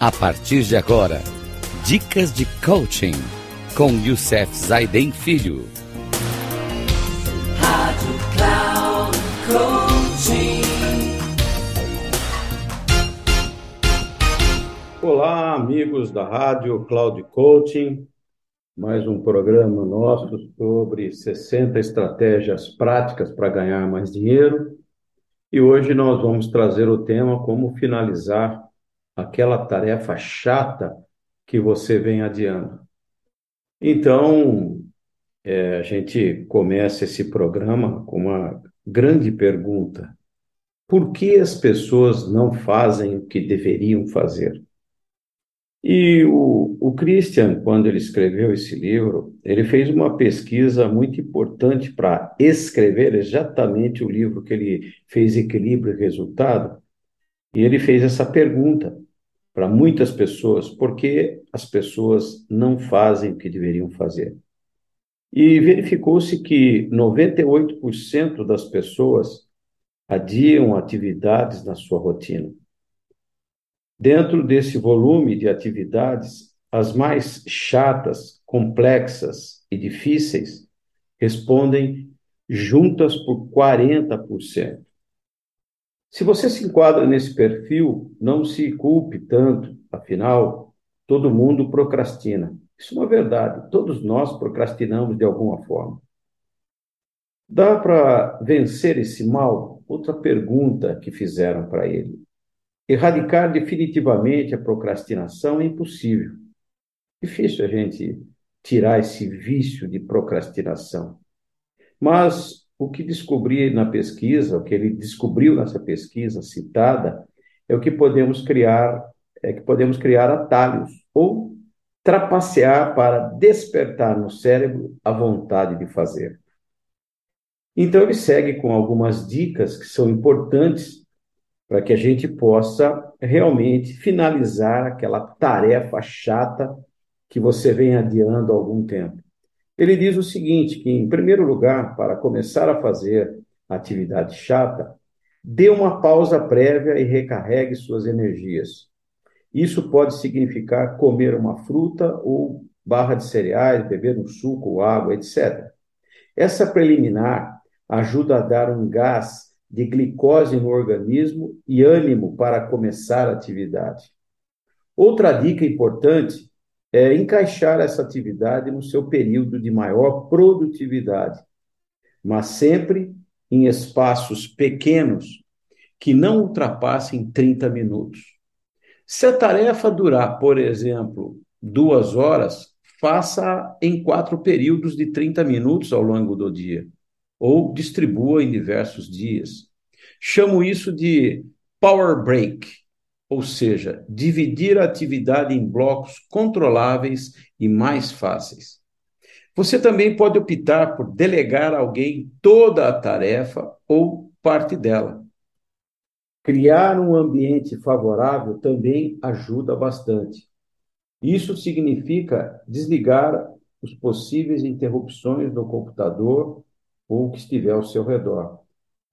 A partir de agora, dicas de coaching com Youssef Zaiden Filho. Rádio Cloud Coaching. Olá, amigos da Rádio Cloud Coaching. Mais um programa nosso sobre 60 estratégias práticas para ganhar mais dinheiro. E hoje nós vamos trazer o tema como finalizar aquela tarefa chata que você vem adiando. Então, é, a gente começa esse programa com uma grande pergunta: por que as pessoas não fazem o que deveriam fazer? E o, o Christian, quando ele escreveu esse livro, ele fez uma pesquisa muito importante para escrever exatamente o livro que ele fez Equilíbrio e Resultado. E ele fez essa pergunta: para muitas pessoas porque as pessoas não fazem o que deveriam fazer. E verificou-se que 98% das pessoas adiam atividades na sua rotina. Dentro desse volume de atividades, as mais chatas, complexas e difíceis respondem juntas por 40%. Se você se enquadra nesse perfil, não se culpe tanto, afinal, todo mundo procrastina. Isso é uma verdade, todos nós procrastinamos de alguma forma. Dá para vencer esse mal? Outra pergunta que fizeram para ele. Erradicar definitivamente a procrastinação é impossível. Difícil a gente tirar esse vício de procrastinação. Mas o que descobri na pesquisa, o que ele descobriu nessa pesquisa citada, é o que podemos criar, é que podemos criar atalhos ou trapacear para despertar no cérebro a vontade de fazer. Então ele segue com algumas dicas que são importantes para que a gente possa realmente finalizar aquela tarefa chata que você vem adiando há algum tempo. Ele diz o seguinte: que, em primeiro lugar, para começar a fazer atividade chata, dê uma pausa prévia e recarregue suas energias. Isso pode significar comer uma fruta ou barra de cereais, beber um suco ou água, etc. Essa preliminar ajuda a dar um gás de glicose no organismo e ânimo para começar a atividade. Outra dica importante é, encaixar essa atividade no seu período de maior produtividade, mas sempre em espaços pequenos que não ultrapassem 30 minutos. Se a tarefa durar, por exemplo, duas horas, faça em quatro períodos de 30 minutos ao longo do dia, ou distribua em diversos dias. Chamo isso de power break, ou seja, dividir a atividade em blocos controláveis e mais fáceis. Você também pode optar por delegar a alguém toda a tarefa ou parte dela. Criar um ambiente favorável também ajuda bastante. Isso significa desligar os possíveis interrupções do computador ou que estiver ao seu redor.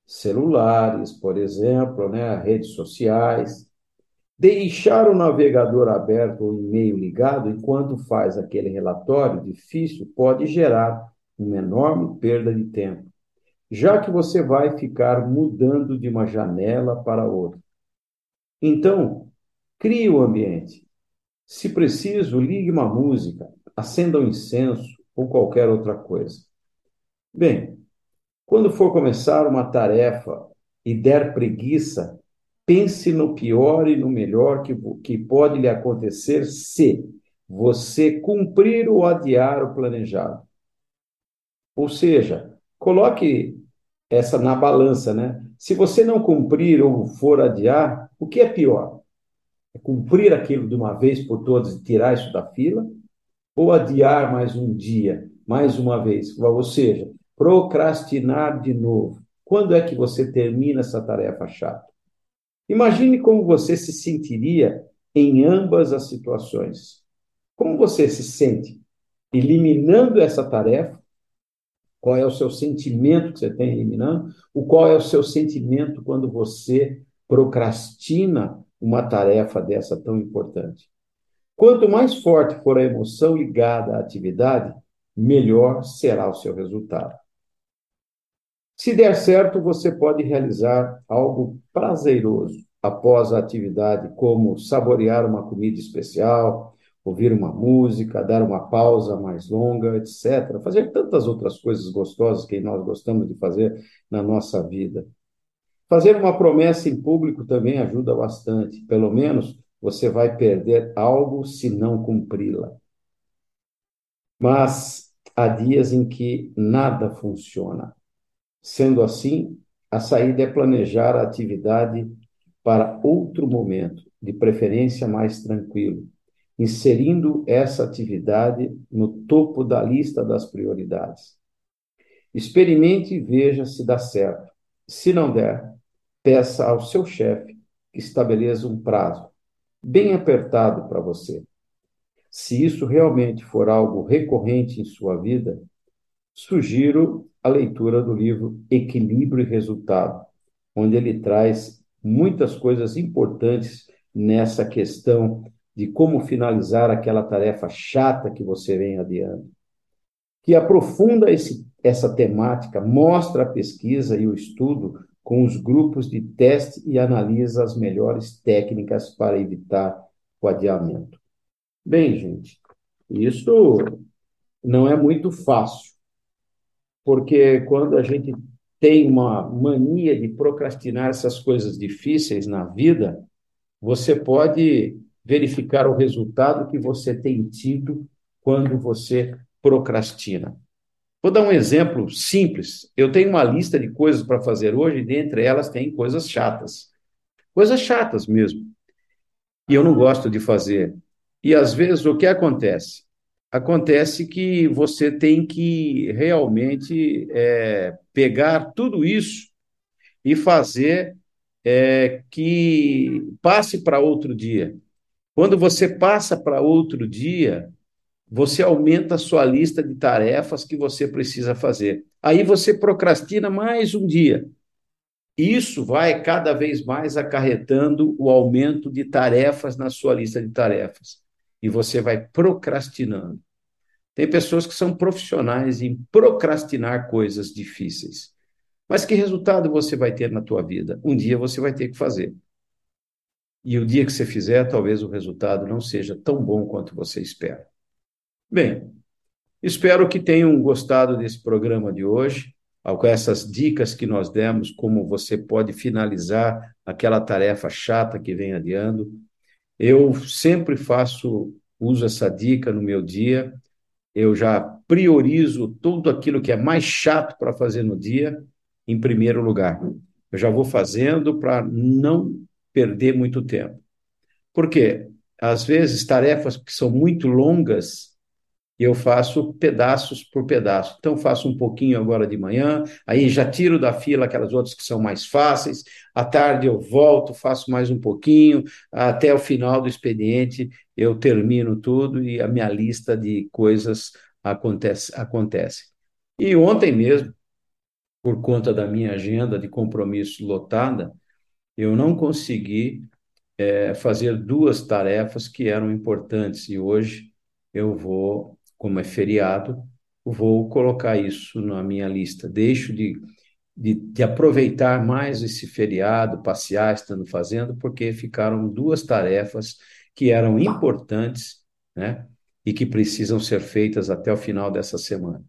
Celulares, por exemplo, né, redes sociais, Deixar o navegador aberto ou e-mail ligado enquanto faz aquele relatório difícil pode gerar uma enorme perda de tempo, já que você vai ficar mudando de uma janela para outra. Então, crie o ambiente. Se preciso, ligue uma música, acenda um incenso ou qualquer outra coisa. Bem, quando for começar uma tarefa e der preguiça, Pense no pior e no melhor que, que pode lhe acontecer se você cumprir ou adiar o planejado. Ou seja, coloque essa na balança, né? Se você não cumprir ou for adiar, o que é pior? É cumprir aquilo de uma vez por todas e tirar isso da fila? Ou adiar mais um dia, mais uma vez? Ou seja, procrastinar de novo. Quando é que você termina essa tarefa chata? Imagine como você se sentiria em ambas as situações. Como você se sente eliminando essa tarefa? Qual é o seu sentimento que você tem eliminando? O qual é o seu sentimento quando você procrastina uma tarefa dessa tão importante. Quanto mais forte for a emoção ligada à atividade, melhor será o seu resultado. Se der certo, você pode realizar algo prazeroso após a atividade, como saborear uma comida especial, ouvir uma música, dar uma pausa mais longa, etc. Fazer tantas outras coisas gostosas que nós gostamos de fazer na nossa vida. Fazer uma promessa em público também ajuda bastante. Pelo menos você vai perder algo se não cumpri-la. Mas há dias em que nada funciona. Sendo assim, a saída é planejar a atividade para outro momento, de preferência mais tranquilo, inserindo essa atividade no topo da lista das prioridades. Experimente e veja se dá certo. Se não der, peça ao seu chefe que estabeleça um prazo bem apertado para você. Se isso realmente for algo recorrente em sua vida, sugiro a leitura do livro Equilíbrio e Resultado, onde ele traz muitas coisas importantes nessa questão de como finalizar aquela tarefa chata que você vem adiando. Que aprofunda esse, essa temática, mostra a pesquisa e o estudo com os grupos de teste e analisa as melhores técnicas para evitar o adiamento. Bem, gente, isso não é muito fácil, porque quando a gente tem uma mania de procrastinar essas coisas difíceis na vida, você pode verificar o resultado que você tem tido quando você procrastina. Vou dar um exemplo simples. Eu tenho uma lista de coisas para fazer hoje, e dentre elas tem coisas chatas. Coisas chatas mesmo. E eu não gosto de fazer. E às vezes o que acontece? Acontece que você tem que realmente é, pegar tudo isso e fazer é, que passe para outro dia. Quando você passa para outro dia, você aumenta a sua lista de tarefas que você precisa fazer. Aí você procrastina mais um dia. Isso vai cada vez mais acarretando o aumento de tarefas na sua lista de tarefas. E você vai procrastinando. Tem pessoas que são profissionais em procrastinar coisas difíceis. Mas que resultado você vai ter na tua vida? Um dia você vai ter que fazer. E o dia que você fizer, talvez o resultado não seja tão bom quanto você espera. Bem, espero que tenham gostado desse programa de hoje, com essas dicas que nós demos, como você pode finalizar aquela tarefa chata que vem adiando. Eu sempre faço, uso essa dica no meu dia, eu já priorizo tudo aquilo que é mais chato para fazer no dia em primeiro lugar. Eu já vou fazendo para não perder muito tempo. Por quê? Às vezes, tarefas que são muito longas, eu faço pedaços por pedaço. Então, faço um pouquinho agora de manhã, aí já tiro da fila aquelas outras que são mais fáceis. À tarde eu volto, faço mais um pouquinho, até o final do expediente eu termino tudo e a minha lista de coisas acontece. acontece. E ontem mesmo, por conta da minha agenda de compromisso lotada, eu não consegui é, fazer duas tarefas que eram importantes e hoje eu vou como é feriado, vou colocar isso na minha lista. Deixo de, de, de, aproveitar mais esse feriado, passear, estando fazendo, porque ficaram duas tarefas que eram importantes, né? E que precisam ser feitas até o final dessa semana.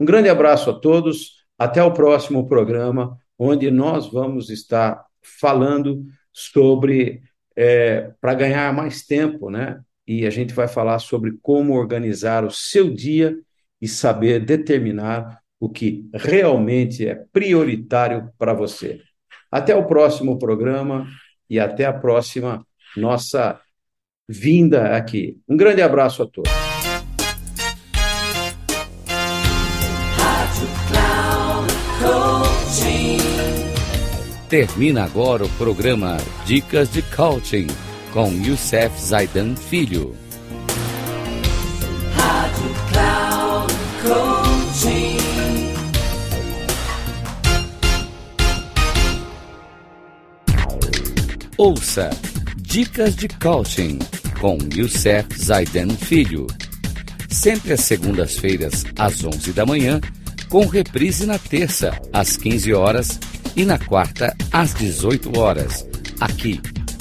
Um grande abraço a todos. Até o próximo programa, onde nós vamos estar falando sobre é, para ganhar mais tempo, né? E a gente vai falar sobre como organizar o seu dia e saber determinar o que realmente é prioritário para você. Até o próximo programa e até a próxima nossa vinda aqui. Um grande abraço a todos. Termina agora o programa Dicas de Coaching com Youssef Zaidan Filho. Rádio Cloud Coaching. Ouça Dicas de Coaching com Youssef Zaiden Filho. Sempre às segundas-feiras, às 11 da manhã, com reprise na terça, às 15 horas e na quarta, às 18 horas, aqui